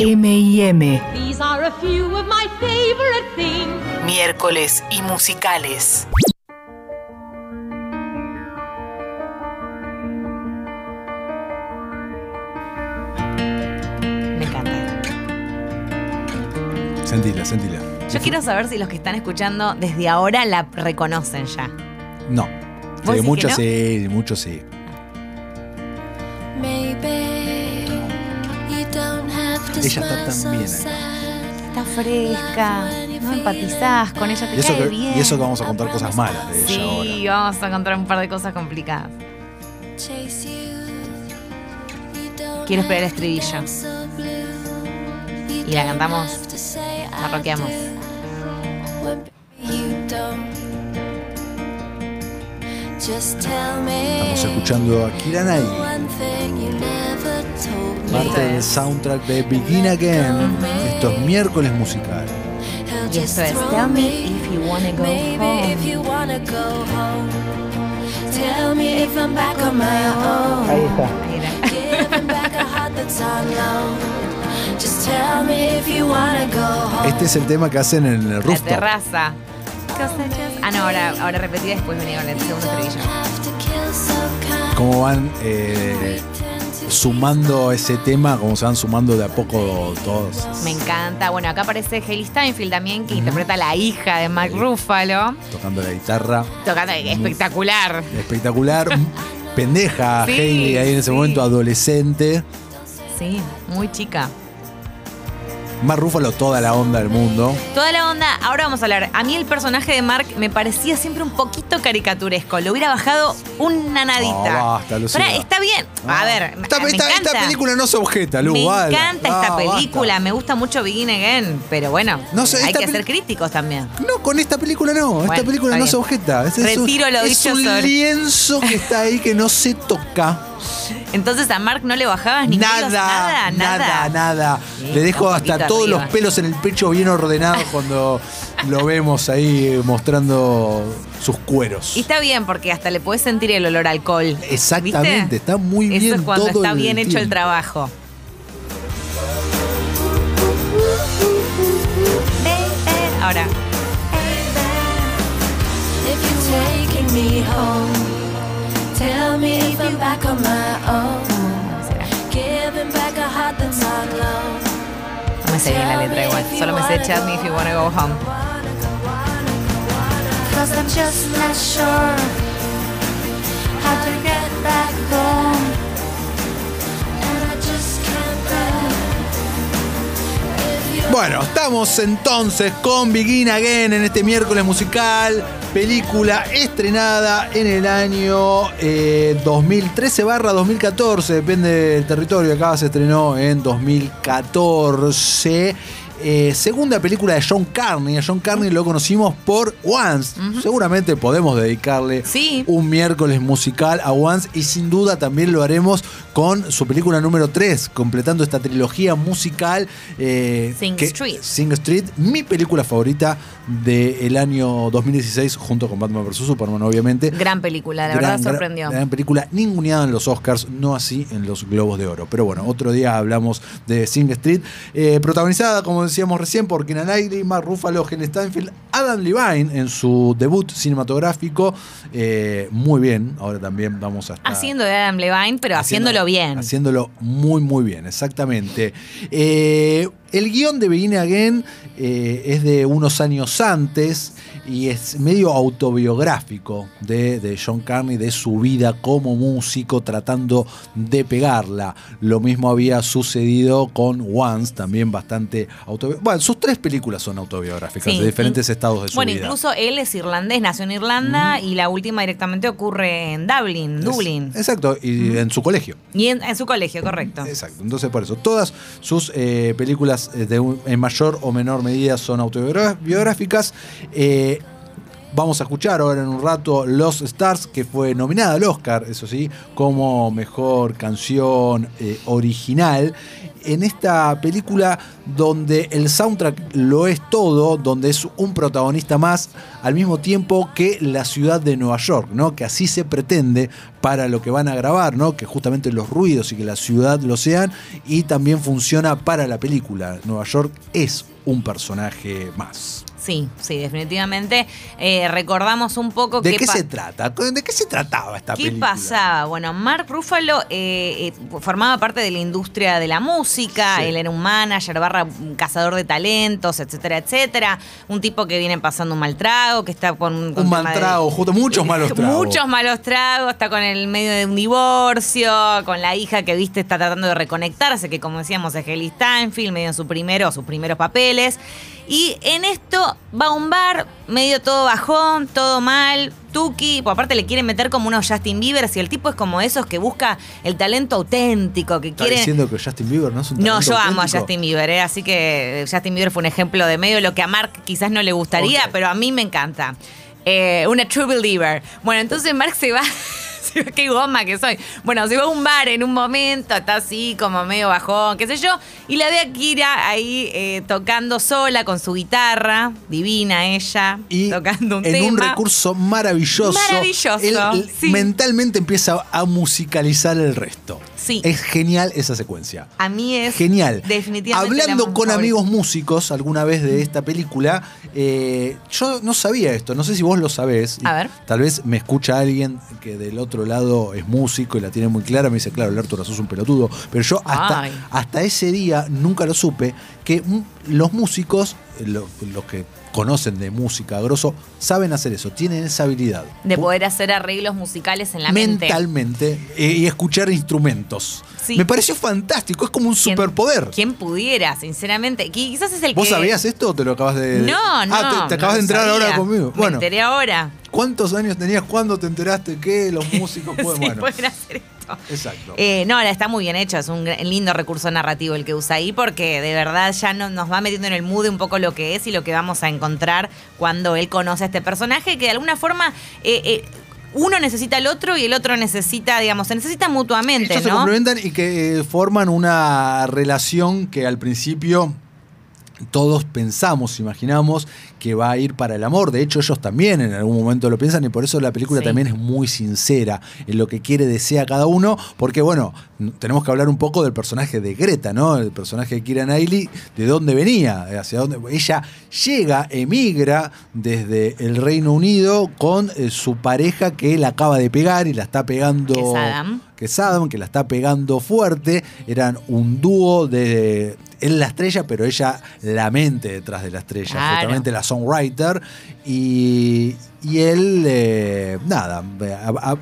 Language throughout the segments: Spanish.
M&M. These are a few of my favorite things. Miércoles y musicales. Me encanta. Sentila, sentila. Yo quiero saber si los que están escuchando desde ahora la reconocen ya. No. ¿Vos Sí, decís muchos que sí, muchos sí. Ella está tan bien acá. Está fresca, no empatizás con ella, te Y eso, cae que, bien. y eso que vamos a contar cosas malas de ella ahora. Sí, vamos a contar un par de cosas complicadas. Quiero esperar el estribillo. Y la cantamos, la rockeamos. Estamos escuchando a Kira Knightley, parte del soundtrack de Begin Again. Esto es miércoles musical. Y esto es Tell Me If You Wanna Go Home. Tell me if I'm back on my own. Ahí está. Este es el tema que hacen en el La rooftop. Ah, no, ahora, ahora repetí después venía con el segundo estribillo. Cómo van eh, sumando ese tema, cómo se van sumando de a poco todos. Me encanta. Bueno, acá aparece Hailey Steinfeld también, que interpreta a la hija de Mark Ruffalo. Tocando la guitarra. Tocando espectacular. Espectacular. Pendeja Sí, Hailey ahí en ese sí. momento, adolescente. Sí, muy chica. Más Rúfalo, toda la onda del mundo. Toda la onda, ahora vamos a hablar. A mí el personaje de Mark me parecía siempre un poquito caricaturesco. Lo hubiera bajado una nadita. No, basta, Lucía. Pará, está bien. A Ah. ver, esta, me esta- encanta. esta película no se objeta, Lu. me encanta esta Ah, película, basta. me gusta mucho Begin Again, pero bueno, No sé, hay esta que ser críticos también. No, con esta película no. esta Bueno, película está no bien. se objeta. Es, es un- Retiro lo es dicho un sobre- lienzo que está ahí que no se toca. Entonces a Mark no le bajabas ni Nada, pelos, nada, nada, nada, nada. Sí, Le dejo un hasta poquito todos arriba. los pelos en el pecho bien ordenados cuando lo vemos ahí mostrando sus cueros. Y está bien porque hasta le puedes sentir el olor a alcohol. Exactamente, ¿viste? está muy Eso bien es cuando todo está el bien hecho el trabajo. Ahora, no me sé bien la letra igual. Solo me sé Chat Me If You Wanna Go Home. Cause I'm just not sure how to get back home. And I just can't bear. If you Bueno, estamos entonces con Begin Again en este miércoles musical. Película estrenada en el año eh, 2013 barra 2014, depende del territorio. Acá se estrenó en 2014. Eh, segunda película de John Carney. A John Carney lo conocimos por Once. Seguramente podemos dedicarle Sí. un miércoles musical a Once y sin duda también lo haremos con su película número 3, completando esta trilogía musical. eh, Sing que- Street. Sing Street, mi película favorita del año 2016, junto con Batman vs. Superman, obviamente. Gran película, la Gran- verdad gran- sorprendió. Gran película, ninguneada en los Oscars, no así en los Globos de Oro. Pero bueno, otro día hablamos de Sing Street, eh, protagonizada, como decíamos recién, por Knightley, Mark Ruffalo, Steinfeld, Adam Levine en su debut cinematográfico. Eh, muy bien, ahora también vamos a estar... Haciendo de Adam Levine, pero haciéndolo bien. Haciéndolo muy, muy bien, exactamente. Eh, el guion de Begin Again eh, es de unos años antes y es medio autobiográfico de, de John Carney, de su vida como músico, tratando de pegarla. Lo mismo había sucedido con Once, también bastante autobiográfico. Bueno, sus tres películas son autobiográficas, Sí, de diferentes estados de su Bueno, vida. incluso él es irlandés, nació en Irlanda y la última directamente ocurre en Dublin, Es- Dublin. Exacto, y en su colegio. Y en, en su colegio, correcto. Exacto, entonces por eso, todas sus eh, películas eh, de un- en mayor o menor medida son autobiográficas. Eh, vamos a escuchar ahora en un rato Los Stars, que fue nominada al Oscar, eso sí, como mejor canción eh, original. En esta película donde el soundtrack lo es todo, donde es un protagonista más, al mismo tiempo que la ciudad de Nueva York, ¿no? Que así se pretende para lo que van a grabar, ¿no? Que justamente los ruidos y que la ciudad lo sean, y también funciona para la película. Nueva York es un personaje más. Sí, sí, definitivamente. Eh, recordamos un poco ¿De qué qué se trata? ¿De qué se trataba esta ¿Qué película? pasaba? Bueno, Mark Ruffalo eh, eh, formaba parte de la industria de la música, Sí. él era un manager, barra un cazador de talentos, etcétera, etcétera. Un tipo que viene pasando un mal trago, que está con... con Un mal de- trago, justo muchos malos tragos. Muchos malos tragos, está con el medio de un divorcio, con la hija que viste está tratando de reconectarse, que como decíamos es Haley Steinfeld, medio en su primero, sus primeros papeles. Y en esto va a un bar, medio todo bajón, todo mal, Tuki, pues aparte le quieren meter como unos Justin Bieber, si el tipo es como esos que busca el talento auténtico, que ¿Está quiere... diciendo que Justin Bieber no es un No, talento yo amo a? Justin Bieber, ¿eh? así que Justin Bieber fue un ejemplo de medio lo que a Mark quizás no le gustaría, pero a mí me encanta. Eh, una true believer. Bueno, entonces Mark se va. Qué goma que soy. Bueno, se va a un bar en un momento, está así como medio bajón, qué sé yo, y la ve a Kira ahí eh, tocando sola con su guitarra, divina ella, Y tocando un en tema. un recurso maravilloso, Maravilloso, él, él sí. mentalmente empieza a musicalizar el resto. Sí. Es genial esa secuencia. A mí es Genial. definitivamente la Hablando con favorita. amigos músicos alguna vez de esta película, eh, yo no sabía esto, no sé si vos lo sabés. A ver. Tal vez me escucha alguien que del otro lado es músico y la tiene muy clara, me dice, claro, el Arturo sos un pelotudo. Pero yo hasta, Ay. hasta ese día nunca lo supe, que los músicos, lo- los que conocen de música grosso, saben hacer eso, tienen esa habilidad. de poder hacer arreglos musicales en la mente. mentalmente eh, y escuchar instrumentos. Sí. Me pareció fantástico, es como un ¿Quién- superpoder. ¿Quién pudiera, sinceramente? Qui- Quizás es el ¿Vos que... sabías esto o te lo acabas de.? No, no. Ah, te, te acabas no de entrar sabía. ahora conmigo. Me Bueno, enteré ahora. ¿cuántos años tenías cuando te enteraste que los músicos pueden.? sí, bueno, pueden hacer exacto. Eh, no, está muy bien hecho, es un lindo recurso narrativo el que usa ahí porque de verdad ya no, nos va metiendo en el mood un poco lo que es y lo que vamos a encontrar cuando él conoce a este personaje que de alguna forma eh, eh, uno necesita al otro y el otro necesita, digamos, se necesita mutuamente, Ellos se ¿no? complementan y que eh, forman una relación que al principio todos pensamos, imaginamos que va a ir para el amor. De hecho, ellos también en algún momento lo piensan y por eso la película Sí. también es muy sincera en lo que quiere, desea cada uno. Porque, bueno, tenemos que hablar un poco del personaje de Greta, ¿no? El personaje de Kira Knightley, de dónde venía, hacia dónde. Ella llega, emigra desde el Reino Unido con eh, su pareja que la acaba de pegar y la está pegando Que es Adam. que es Adam, que la está pegando fuerte. Eran un dúo de. Él la estrella, pero ella la mente detrás de la estrella, Claro. justamente la songwriter. Y, y él, eh, nada, a- a-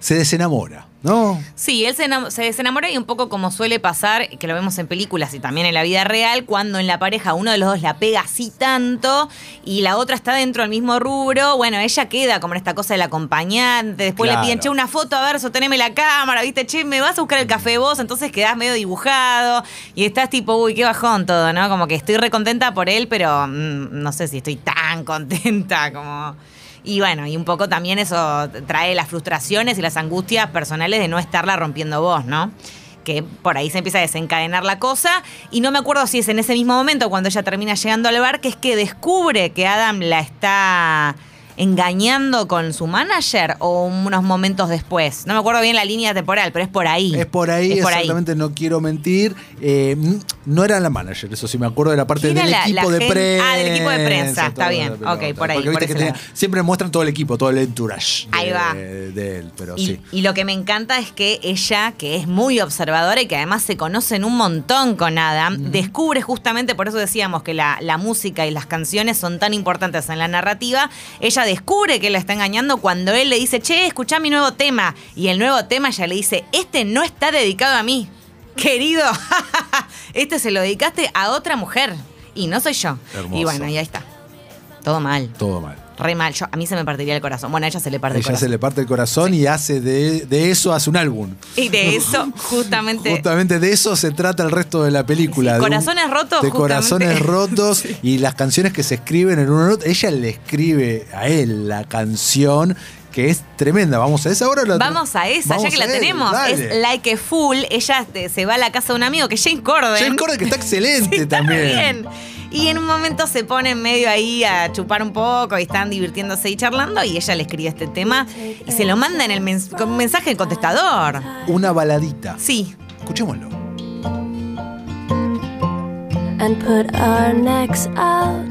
se desenamora, ¿no? Sí, él se, enam- se desenamora y un poco como suele pasar, que lo vemos en películas y también en la vida real, cuando en la pareja uno de los dos la pega así tanto y la otra está dentro del mismo rubro, bueno, ella queda como en esta cosa del acompañante, después Claro. le piden, che, una foto, a ver, sosteneme la cámara, viste, che, me vas a buscar el café vos, entonces quedás medio dibujado y estás tipo, uy, qué bajón todo, ¿no? Como que estoy recontenta por él, pero mm, no sé si estoy tan contenta como... Y bueno, y un poco también eso trae las frustraciones y las angustias personales de no estarla rompiendo vos, ¿no? Que por ahí se empieza a desencadenar la cosa. Y no me acuerdo si es en ese mismo momento cuando ella termina llegando al bar, que es que descubre que Adam la está engañando con su manager o unos momentos después. No me acuerdo bien la línea temporal, pero es por ahí. Es por ahí, Es por ahí. exactamente, no quiero mentir. Eh, no era la manager, eso sí me acuerdo de la parte ¿Quién del la- equipo la de prensa. Ah, del equipo de prensa, está bien. pelota. Ok, por ahí, por que tenía- siempre muestran todo el equipo, todo el entourage de, Ahí va. de él, pero Y, sí. y lo que me encanta es que ella, que es muy observadora y que además se conocen un montón con Adam, descubre justamente, por eso decíamos que la, la música y las canciones son tan importantes en la narrativa, ella descubre que la está engañando cuando él le dice, che, escuchá mi nuevo tema. Y el nuevo tema ella le dice, este no está dedicado a mí. Querido, este se lo dedicaste a otra mujer y no soy yo. Hermoso. Y bueno, y ahí está. Todo mal. Todo mal. Re mal. Yo, a mí se me partiría el corazón. Bueno, a ella se le parte el Ella corazón. se le parte el corazón y hace de, de eso hace un álbum. Y de eso, justamente. Justamente de eso se trata el resto de la película. Sí, de un- corazones rotos, De justamente. corazones rotos y las canciones que se escriben en uno otro. Ella le escribe a él la canción que es tremenda. Vamos a esa ahora. la? Vamos a esa, ya que la él, tenemos. dale. Es Like a Fool. Ella este, se va a la casa de un amigo que es Jane Corden. Jane Corden, que está excelente Sí, está también. bien. Y en un momento se pone en medio ahí a chupar un poco y están divirtiéndose y charlando y ella le escribe este tema y se lo manda en el mens- con un mensaje de contestador. Una baladita. Sí. Escuchémoslo. and put our necks out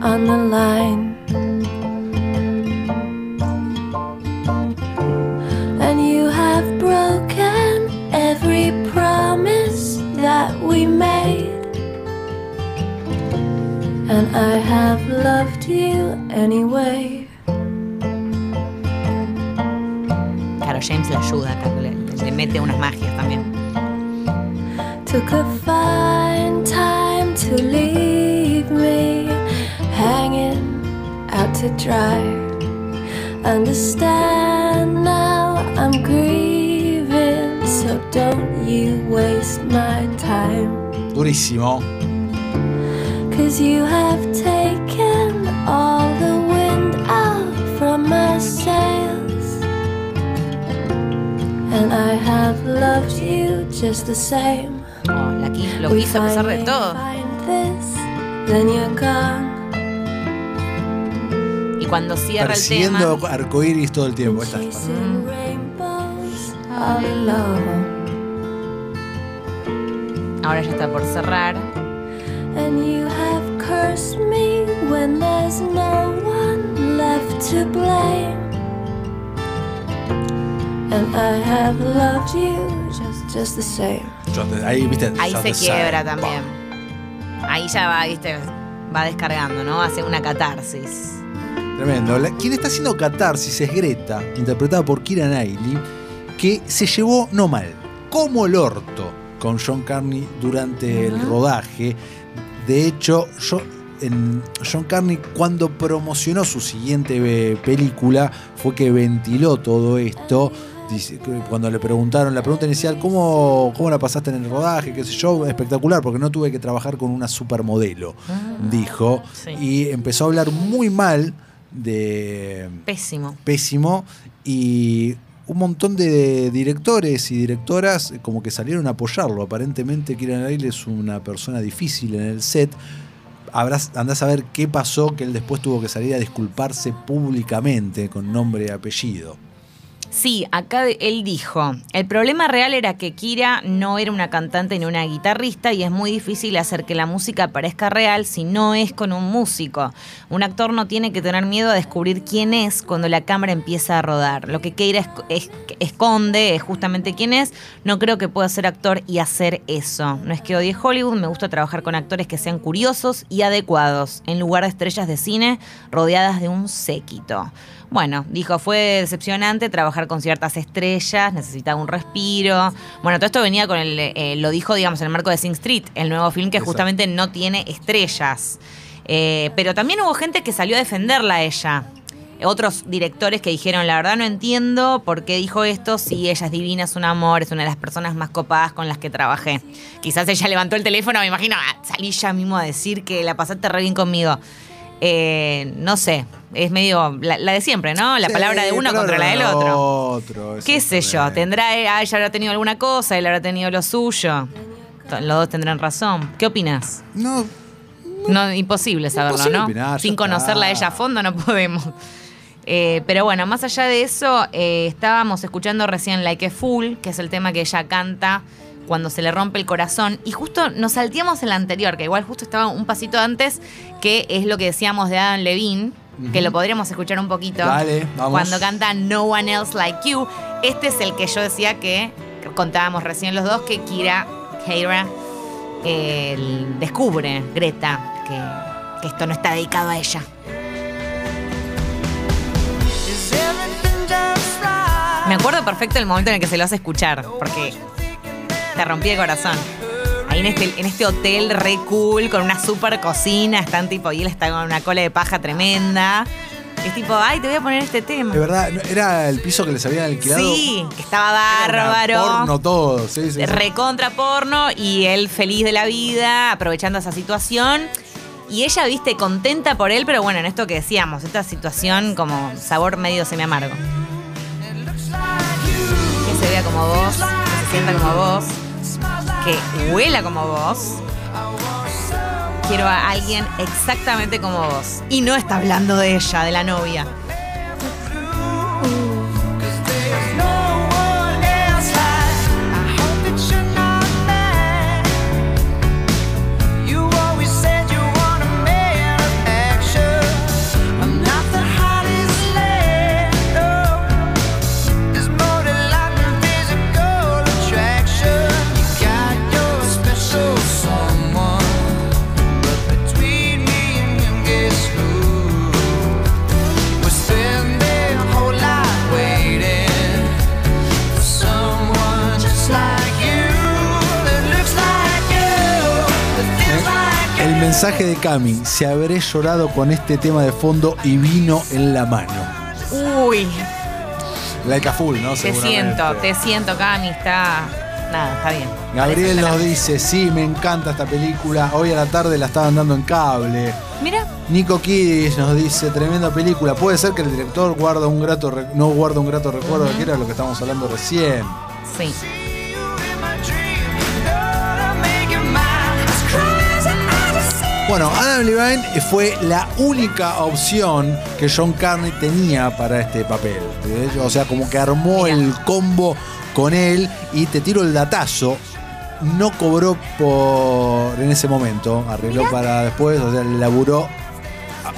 on the line. And I have loved you anyway. Claro, James le ayuda acá, le, le mete unas magias también. Took a fine time to leave me hanging out to dry. Understand now I'm grieving, so don't you waste my time. Durísimo. Cause you have taken all the wind out from my sails. And I have loved you just the same. Oh, la lo We quiso a pesar de todo. find this, then you're gone. Y cuando cierra el Persiguiendo tema. arcoíris todo el tiempo. Esta. Ahora ya está por cerrar. And you have cursed me when there's no one left to blame. And I have loved you just, just the same. Ahí, viste. Ahí yo se quiebra también. Ahí ya va, viste, va descargando, ¿no? Hace una catarsis. Tremendo. La- quien está haciendo catarsis es Greta, interpretada por Kira Knightley, que se llevó no mal, como el orto, con John Carney durante el rodaje. De hecho, yo, en John Carney, cuando promocionó su siguiente eh, película, fue que ventiló todo esto. Cuando le preguntaron, la pregunta inicial, ¿cómo, ¿cómo la pasaste en el rodaje? ¿Qué sé yo? Espectacular, porque no tuve que trabajar con una supermodelo, dijo. Sí. Y empezó a hablar muy mal de Pésimo. pésimo y un montón de directores y directoras como que salieron a apoyarlo. Aparentemente Kieran Knightley es una persona difícil en el set. Habrás, andás a ver qué pasó que él después tuvo que salir a disculparse públicamente con nombre y apellido. Sí, acá él dijo, el problema real era que Kira no era una cantante ni una guitarrista y es muy difícil hacer que la música parezca real si no es con un músico. Un actor no tiene que tener miedo a descubrir quién es cuando la cámara empieza a rodar. Lo que Kira esc- es- esconde es justamente quién es. No creo que pueda ser actor y hacer eso. No es que odie Hollywood, me gusta trabajar con actores que sean curiosos y adecuados, en lugar de estrellas de cine rodeadas de un séquito. Bueno, dijo, fue decepcionante trabajar con ciertas estrellas, necesitaba un respiro. Bueno, todo esto venía con el, eh, lo dijo, digamos, en el marco de Sing Street, el nuevo film que Exacto. justamente no tiene estrellas. Eh, pero también hubo gente que salió a defenderla a ella. Otros directores que dijeron, la verdad no entiendo por qué dijo esto, si ella es divina, es un amor, es una de las personas más copadas con las que trabajé. Quizás ella levantó el teléfono, me imagino, "Ah, salí ya mismo a decir que la pasaste re bien conmigo. Eh, no sé, es medio la, la de siempre, ¿no? La Sí, palabra de uno contra la del otro. otro, ¿Qué sé yo? ¿Tendrá, eh, ah, ella habrá tenido alguna cosa, él habrá tenido lo suyo? Los dos tendrán razón. ¿Qué opinas? No, No, imposible saberlo, Imposible ¿no? opinar, Sin conocerla a ella a fondo no podemos. Eh, pero bueno, más allá de eso, eh, estábamos escuchando recién Like a Fool, que es el tema que ella canta cuando se le rompe el corazón. Y justo nos salteamos el anterior, que igual justo estaba un pasito antes, que es lo que decíamos de Adam Levine, que lo podríamos escuchar un poquito. Dale, vamos. Cuando canta No One Else Like You. Este es el que yo decía que contábamos recién los dos, que Kira, Keira, eh, descubre, Greta, que, que esto no está dedicado a ella. Me acuerdo perfecto el momento en el que se lo hace escuchar, porque te rompí el corazón. Ahí en este, en este hotel re cool, con una super cocina, están tipo, y él está con una cola de paja tremenda. Es tipo, ay, te voy a poner este tema. De verdad, era el piso que les habían alquilado. Sí, que estaba Era bárbaro. Porno todo, sí, sí. sí. recontra porno y él feliz de la vida, aprovechando esa situación. Y ella, viste, contenta por él, pero bueno, en esto que decíamos, esta situación como sabor medio semi amargo. Que se vea como vos, que se sienta como vos, que huela como vos. Quiero a alguien exactamente como vos. Y no está hablando de ella, de la novia. Mensaje de Cami, se habré llorado con este tema de fondo y vino en la mano. Uy, Like a full, ¿no? te siento, te siento, Cami, está. Nada, está bien. Gabriel nos dice, sí, me encanta esta película. Hoy a la tarde la estaban dando en cable. Mira, Nico Kiddis nos dice, tremenda película. Puede ser que el director guarda un grato no guarda un grato recuerdo, que era lo que estábamos hablando recién. sí. Bueno, Adam Levine fue la única opción que John Carney tenía para este papel. O sea, como que armó Mira. el combo con él y te tiro el datazo. No cobró por en ese momento, arregló para después, o sea, laburó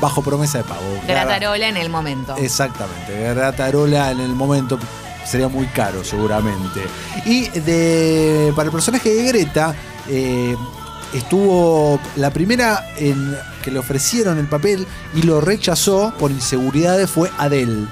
bajo promesa de pago. Gratarola en el momento. Exactamente, Gratarola en el momento sería muy caro seguramente. Y de para el personaje de Greta eh, estuvo la primera en que le ofrecieron el papel y lo rechazó por inseguridades fue Adele.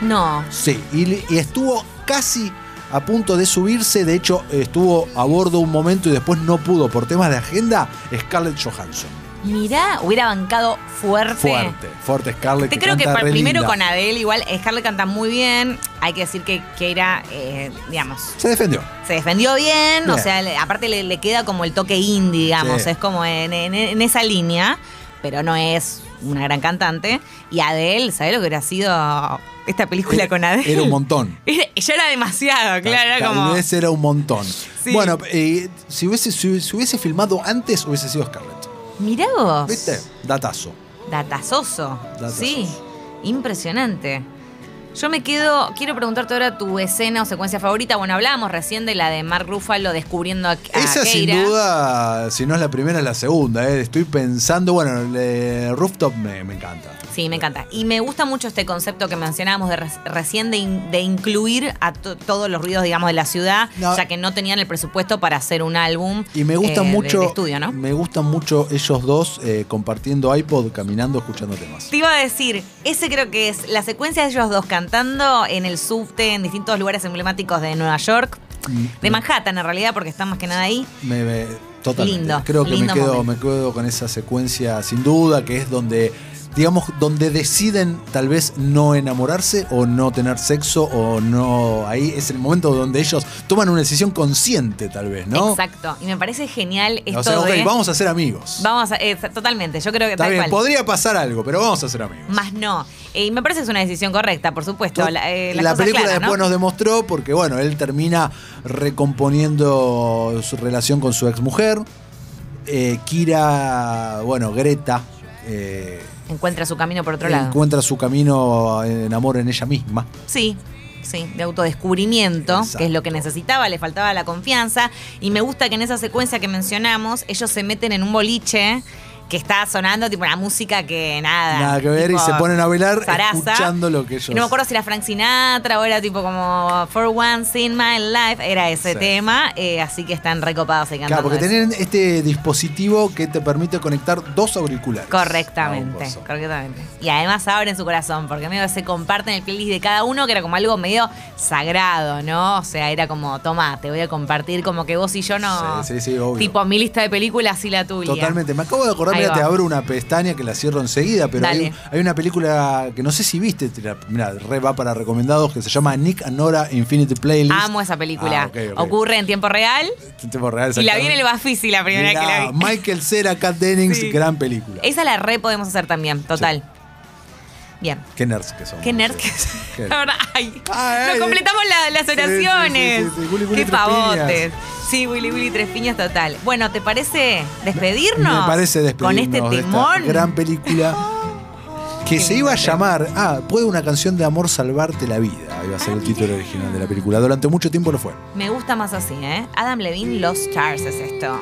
No. Sí, y, y estuvo casi a punto de subirse, de hecho estuvo a bordo un momento y después no pudo por temas de agenda Scarlett Johansson. Mirá, hubiera bancado fuerte. Fuerte, fuerte Scarlett. Te que creo que canta pa- re primero linda. con Adele, igual Scarlett canta muy bien. Hay que decir que Keira, eh, digamos, Se defendió. se defendió bien. O sea, le- aparte le, le queda como el toque indie, digamos. Sí. Es como en, en- en esa línea, pero no es una gran cantante. Y Adele, ¿sabés lo que hubiera sido esta película con Adele? Era un montón. Era- ya era demasiado, claro. Era Tal como. vez era un montón. Sí. Bueno, eh, si, hubiese, si, si hubiese filmado antes, hubiese sido Scarlett. Mirá vos. ¿Viste? Datazo. Datazoso. Datazoso. Sí, impresionante. Yo me quedo, quiero preguntarte ahora tu escena o secuencia favorita. Bueno, hablábamos recién de la de Mark Ruffalo descubriendo a, a Esa sin Keira. duda, si no es la primera, es la segunda. eh. Estoy pensando, bueno, el Rooftop me, me encanta. Sí, me encanta. Y me gusta mucho este concepto que mencionábamos de re- recién de, in- de incluir a to- todos los ruidos, digamos, de la ciudad, No. ya que no tenían el presupuesto para hacer un álbum Y me gusta eh, de- mucho. de estudio, ¿no? Me gustan mucho ellos dos eh, compartiendo iPod, caminando, escuchando temas. Te iba a decir, ese creo que es la secuencia de ellos dos cantando en el subte en distintos lugares emblemáticos de Nueva York, Mm, de Manhattan en realidad, porque están más que nada ahí. Me, me- totalmente. Lindo, Creo que lindo me quedo, momento. me quedo con esa secuencia sin duda, que es donde, digamos, donde deciden tal vez no enamorarse o no tener sexo o no. Ahí es el momento donde ellos toman una decisión consciente, tal vez, ¿no? Exacto. Y me parece genial esto O sea, ok, de. vamos a ser amigos. Vamos a- eh, totalmente. Yo creo que Está tal bien, cual. podría pasar algo, pero vamos a ser amigos. Más no. Eh, Y me parece que es una decisión correcta, por supuesto. La, eh, la película claras, ¿no? después nos demostró, porque bueno, él termina recomponiendo su relación con su exmujer. Eh, Kira, bueno, Greta, eh, Encuentra su camino por otro lado. encuentra su camino en amor en ella misma. Sí, sí, de autodescubrimiento, Exacto. que es lo que necesitaba, le faltaba la confianza. Y me gusta que en esa secuencia que mencionamos, ellos se meten en un boliche que está sonando, tipo una música que nada. Nada que ver, y se ponen a bailar zaraza. escuchando lo que ellos. Y no me acuerdo si era Frank Sinatra o era tipo como For Once in My Life, era ese Sí. tema, eh, así que están recopados y Claro, porque eso. tienen este dispositivo que te permite conectar dos auriculares. Correctamente, correctamente. Y además abren su corazón, porque medio se comparten el playlist de cada uno, que era como algo medio sagrado, ¿no? O sea, era como, toma, te voy a compartir como que vos y yo no. Sí, sí, sí, obvio. Tipo mi lista de películas y la tuya. Totalmente. Me acabo de acordar Va. te abro una pestaña que la cierro enseguida, pero hay, una película que no sé si viste, mira, re va para recomendados, que se llama Nick and Nora Infinity Playlist. Amo esa película. Ah. Ocurre en tiempo real. En tiempo real, Y la vi en el Bafisi la primera Mirá, que la vi. Michael Cera, Kat Dennings, Sí. gran película. Esa la re podemos hacer también, total. Bien. Qué nerds que son. Qué nerd que Qué- La verdad, ay, Ay, nos completamos la- las oraciones. sí, sí, sí. Willy, Willy, Qué pavotes. Sí, Willy Willy Tres Piñas total. Bueno, ¿te parece despedirnos? Me parece despedirnos Con este de esta timón. gran película que Qué se iba a llamar Ah, puede una canción de amor salvarte la vida. Iba a ser el título original de la película. Durante mucho tiempo lo fue. Me gusta más así, ¿eh? Adam Levine, Lost Stars es esto.